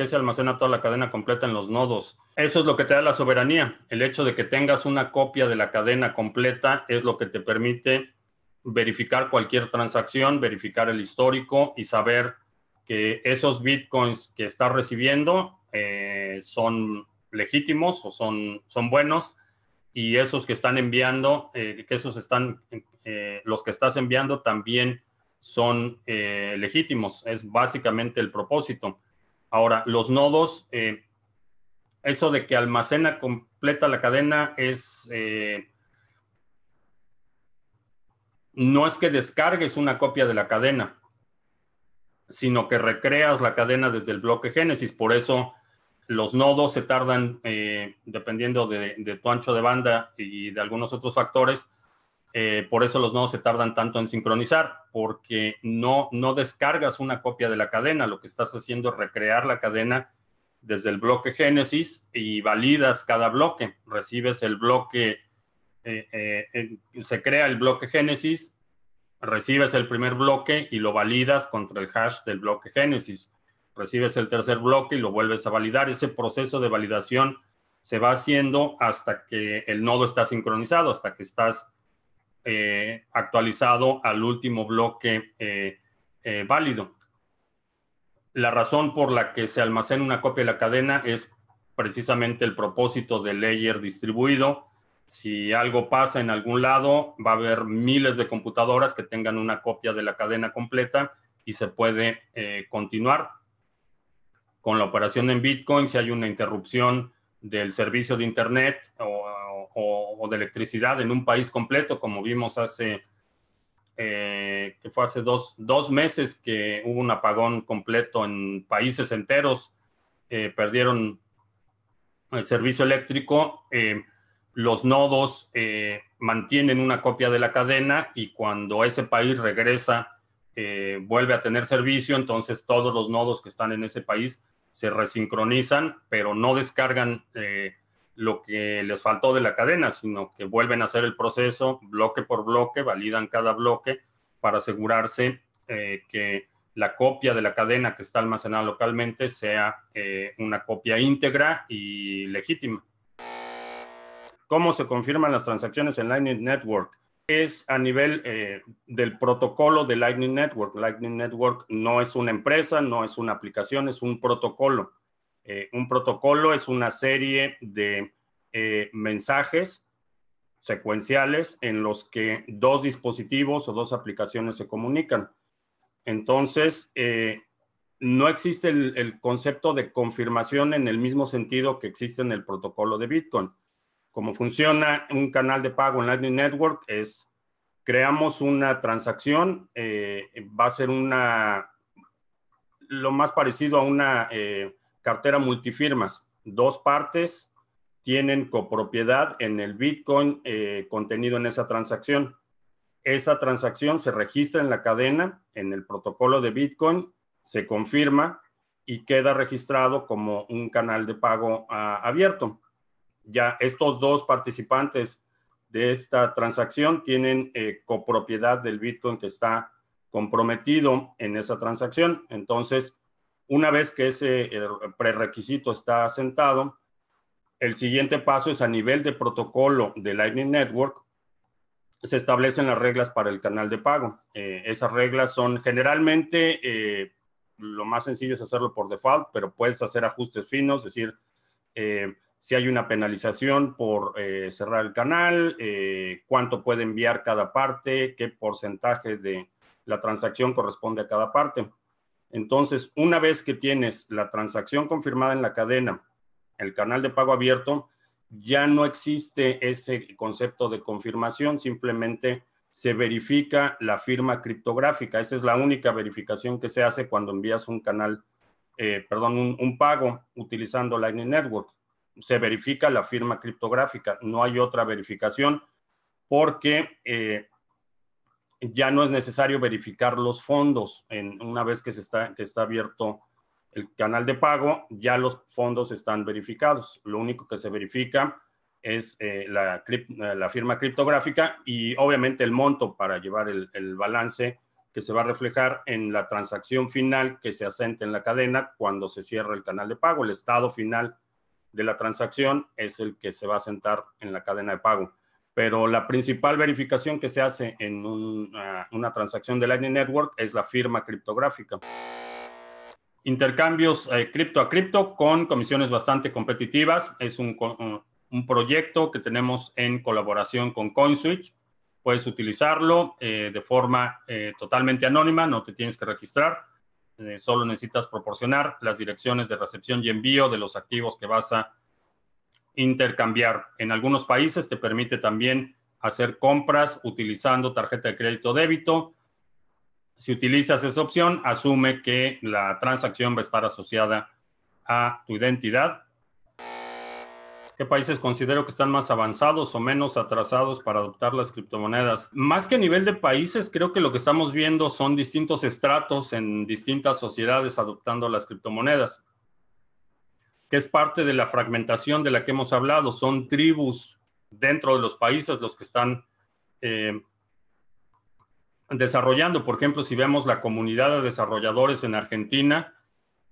qué se almacena toda la cadena completa en los nodos? Eso es lo que te da la soberanía. El hecho de que tengas una copia de la cadena completa es lo que te permite verificar cualquier transacción, verificar el histórico y saber que esos bitcoins que estás recibiendo eh, son legítimos o son, son buenos y esos que están enviando, eh, que esos están, eh, los que estás enviando también son legítimos. Es básicamente el propósito. Ahora, los nodos, eso de que almacena completa la cadena es no es que descargues una copia de la cadena, sino que recreas la cadena desde el bloque Génesis. Por eso los nodos se tardan, eh, dependiendo de, tu ancho de banda y de algunos otros factores, eh, por eso los nodos se tardan tanto en sincronizar, porque no, no descargas una copia de la cadena, lo que estás haciendo es recrear la cadena desde el bloque Génesis y validas cada bloque. Recibes el bloque eh, eh, se crea el bloque Génesis, recibes el primer bloque y lo validas contra el hash del bloque Génesis. Recibes el tercer bloque y lo vuelves a validar. Ese proceso de validación se va haciendo hasta que el nodo está sincronizado, hasta que estás eh, actualizado al último bloque válido. La razón por la que se almacena una copia de la cadena es precisamente el propósito del layer distribuido si algo pasa en algún lado, va a haber miles de computadoras que tengan una copia de la cadena completa y se puede eh, continuar con la operación en Bitcoin. Si hay una interrupción del servicio de Internet o, de electricidad en un país completo, como vimos hace, eh, que fue hace dos, meses que hubo un apagón completo en países enteros, eh, perdieron el servicio eléctrico los nodos eh, mantienen una copia de la cadena y cuando ese país regresa, eh, vuelve a tener servicio, entonces todos los nodos que están en ese país se resincronizan, pero no descargan eh, lo que les faltó de la cadena, sino que vuelven a hacer el proceso bloque por bloque, validan cada bloque para asegurarse que la copia de la cadena que está almacenada localmente sea una copia íntegra y legítima. ¿Cómo se confirman las transacciones en Lightning Network? Es a nivel eh, del protocolo de Lightning Network. Lightning Network no es una empresa, no es una aplicación, es un protocolo. Eh, un protocolo es una serie de eh, mensajes secuenciales en los que dos dispositivos o dos aplicaciones se comunican. Entonces, no existe el, concepto de confirmación en el mismo sentido que existe en el protocolo de Bitcoin. Cómo funciona un canal de pago en Lightning Network es, creamos una transacción, eh, va a ser una, lo más parecido a una eh, cartera multifirmas. Dos partes tienen copropiedad en el Bitcoin eh, contenido en esa transacción. Esa transacción se registra en la cadena, en el protocolo de Bitcoin, se confirma y queda registrado como un canal de pago ah, abierto ya estos dos participantes de esta transacción tienen eh, copropiedad del Bitcoin que está comprometido en esa transacción. Entonces, una vez que ese prerequisito está asentado, el siguiente paso es a nivel de protocolo de Lightning Network, se establecen las reglas para el canal de pago. Eh, esas reglas son generalmente, eh, lo más sencillo es hacerlo por default, pero puedes hacer ajustes finos, es decir, si hay una penalización por eh, cerrar el canal, eh, cuánto puede enviar cada parte, qué porcentaje de la transacción corresponde a cada parte. Entonces, una vez que tienes la transacción confirmada en la cadena, el canal de pago abierto, ya no existe ese concepto de confirmación, simplemente se verifica la firma criptográfica. Esa es la única verificación que se hace cuando envías un canal, eh, perdón, un pago utilizando Lightning Network se verifica la firma criptográfica, no hay otra verificación porque eh, ya no es necesario verificar los fondos. En, una vez que, se está, que está abierto el canal de pago, ya los fondos están verificados. Lo único que se verifica es eh, la, la, firma criptográfica y obviamente el monto para llevar el, balance que se va a reflejar en la transacción final que se asente en la cadena cuando se cierra el canal de pago. El estado final de la transacción es el que se va a asentar en la cadena de pago. Pero la principal verificación que se hace en una, transacción de Lightning Network es la firma criptográfica. Intercambios eh, cripto a cripto con comisiones bastante competitivas. Es un, proyecto que tenemos en colaboración con CoinSwitch Puedes utilizarlo eh, de forma eh, totalmente anónima, no te tienes que registrar, solo necesitas proporcionar las direcciones de recepción y envío de los activos que vas a intercambiar. En algunos países te permite también hacer compras utilizando tarjeta de crédito débito. Si utilizas esa opción, asume que la transacción va a estar asociada a tu identidad ¿Qué países considero que están más avanzados o menos atrasados para adoptar las criptomonedas? Más que a nivel de países, creo que lo que estamos viendo son distintos estratos en distintas sociedades adoptando las criptomonedas, que es parte de la fragmentación de la que hemos hablado. Son tribus dentro de los países los que están eh, desarrollando. Por ejemplo, si vemos la comunidad de desarrolladores en Argentina,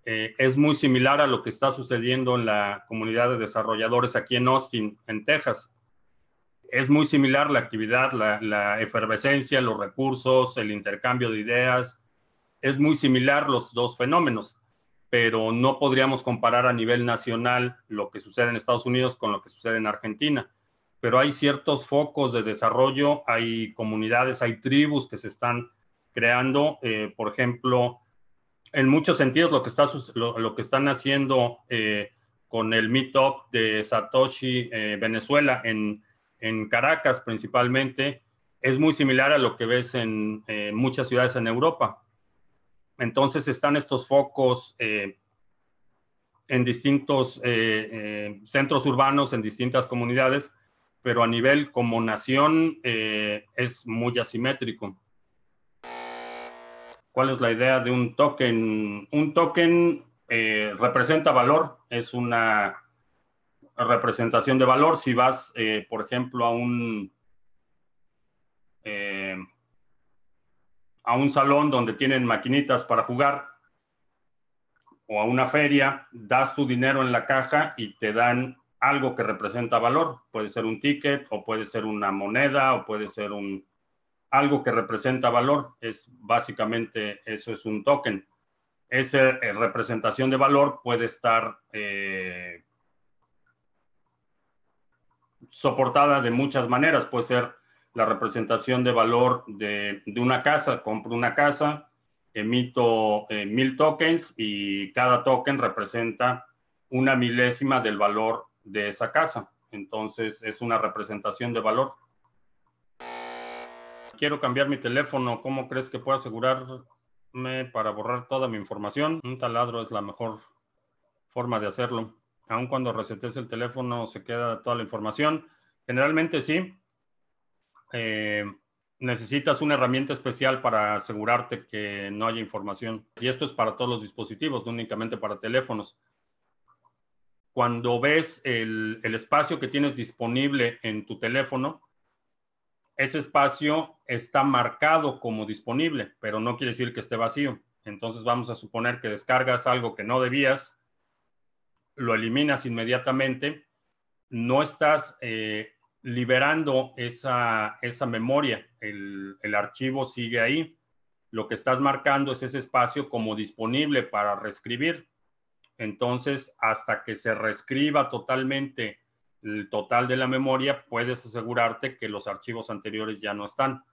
eh, es muy similar a lo que está sucediendo en la comunidad de desarrolladores aquí en Austin, en Texas. Es muy similar la actividad, la, efervescencia, los recursos, el intercambio de ideas. Es muy similar los dos fenómenos, pero no podríamos comparar a nivel nacional lo que sucede en Estados Unidos con lo que sucede en Argentina. Pero hay ciertos focos de desarrollo, hay comunidades, hay tribus que se están creando. Eh, por ejemplo, en muchos sentidos lo que, está, lo, que están haciendo eh, con el meetup de Satoshi eh, Venezuela en, Caracas principalmente es muy similar a lo que ves en muchas ciudades en Europa. Entonces están estos focos en distintos centros urbanos, en distintas comunidades, pero a nivel como nación es muy asimétrico. ¿Cuál es la idea de un token? Un token eh, representa valor, es una representación de valor. Si vas, eh, por ejemplo, a un, eh, a un salón donde tienen maquinitas para jugar o a una feria, das tu dinero en la caja y te dan algo que representa valor. Puede ser un ticket o puede ser una moneda o puede ser un, algo que representa valor. Es básicamente eso es un token. Esa eh, representación de valor puede estar eh, soportada de muchas maneras. Puede ser la representación de valor de, una casa. Compro una casa, emito eh, mil tokens y cada token representa una milésima del valor de esa casa. Entonces es una representación de valor quiero cambiar mi teléfono, ¿cómo crees que puedo asegurarme para borrar toda mi información? Un taladro es la mejor forma de hacerlo. Aun cuando resetes el teléfono, se queda toda la información. Generalmente sí. Eh, necesitas una herramienta especial para asegurarte que no haya información. Y esto es para todos los dispositivos, no únicamente para teléfonos. Cuando ves el espacio que tienes disponible en tu teléfono, ese espacio está marcado como disponible, pero no quiere decir que esté vacío. Entonces vamos a suponer que descargas algo que no debías, lo eliminas inmediatamente, no estás eh, liberando esa, esa memoria, el, el archivo sigue ahí. Lo que estás marcando es ese espacio como disponible para reescribir. Entonces, hasta que se reescriba totalmente el total de la memoria, puedes asegurarte que los archivos anteriores ya no están.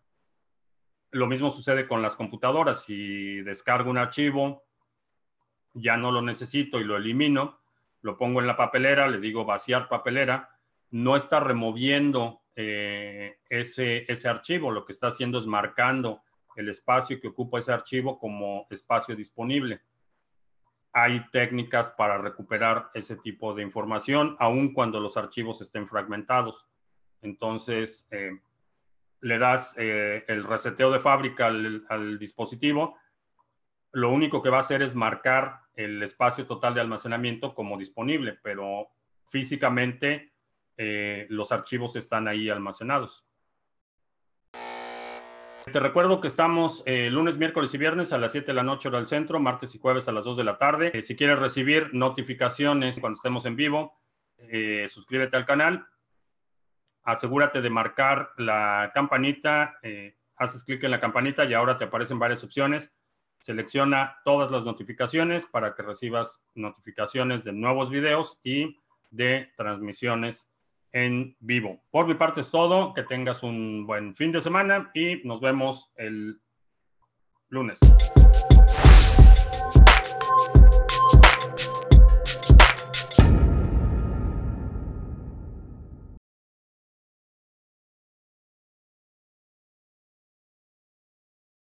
Lo mismo sucede con las computadoras. Si descargo un archivo, ya no lo necesito y lo elimino, lo pongo en la papelera, le digo vaciar papelera, no está removiendo eh, ese, ese archivo, lo que está haciendo es marcando el espacio que ocupa ese archivo como espacio disponible. Hay técnicas para recuperar ese tipo de información, aun cuando los archivos estén fragmentados. Entonces, eh, le das eh, el reseteo de fábrica al, dispositivo, lo único que va a hacer es marcar el espacio total de almacenamiento como disponible, pero físicamente eh, los archivos están ahí almacenados. Te recuerdo que estamos eh, lunes, miércoles y viernes a las 7 de la noche hora del centro, martes y jueves a las 2 de la tarde. Eh, si quieres recibir notificaciones cuando estemos en vivo, suscríbete al canal. Asegúrate de marcar la campanita. haces clic en la campanita y ahora te aparecen varias opciones. Selecciona todas las notificaciones para que recibas notificaciones de nuevos videos y de transmisiones en vivo. Por mi parte es todo. Que tengas un buen fin de semana y nos vemos el lunes.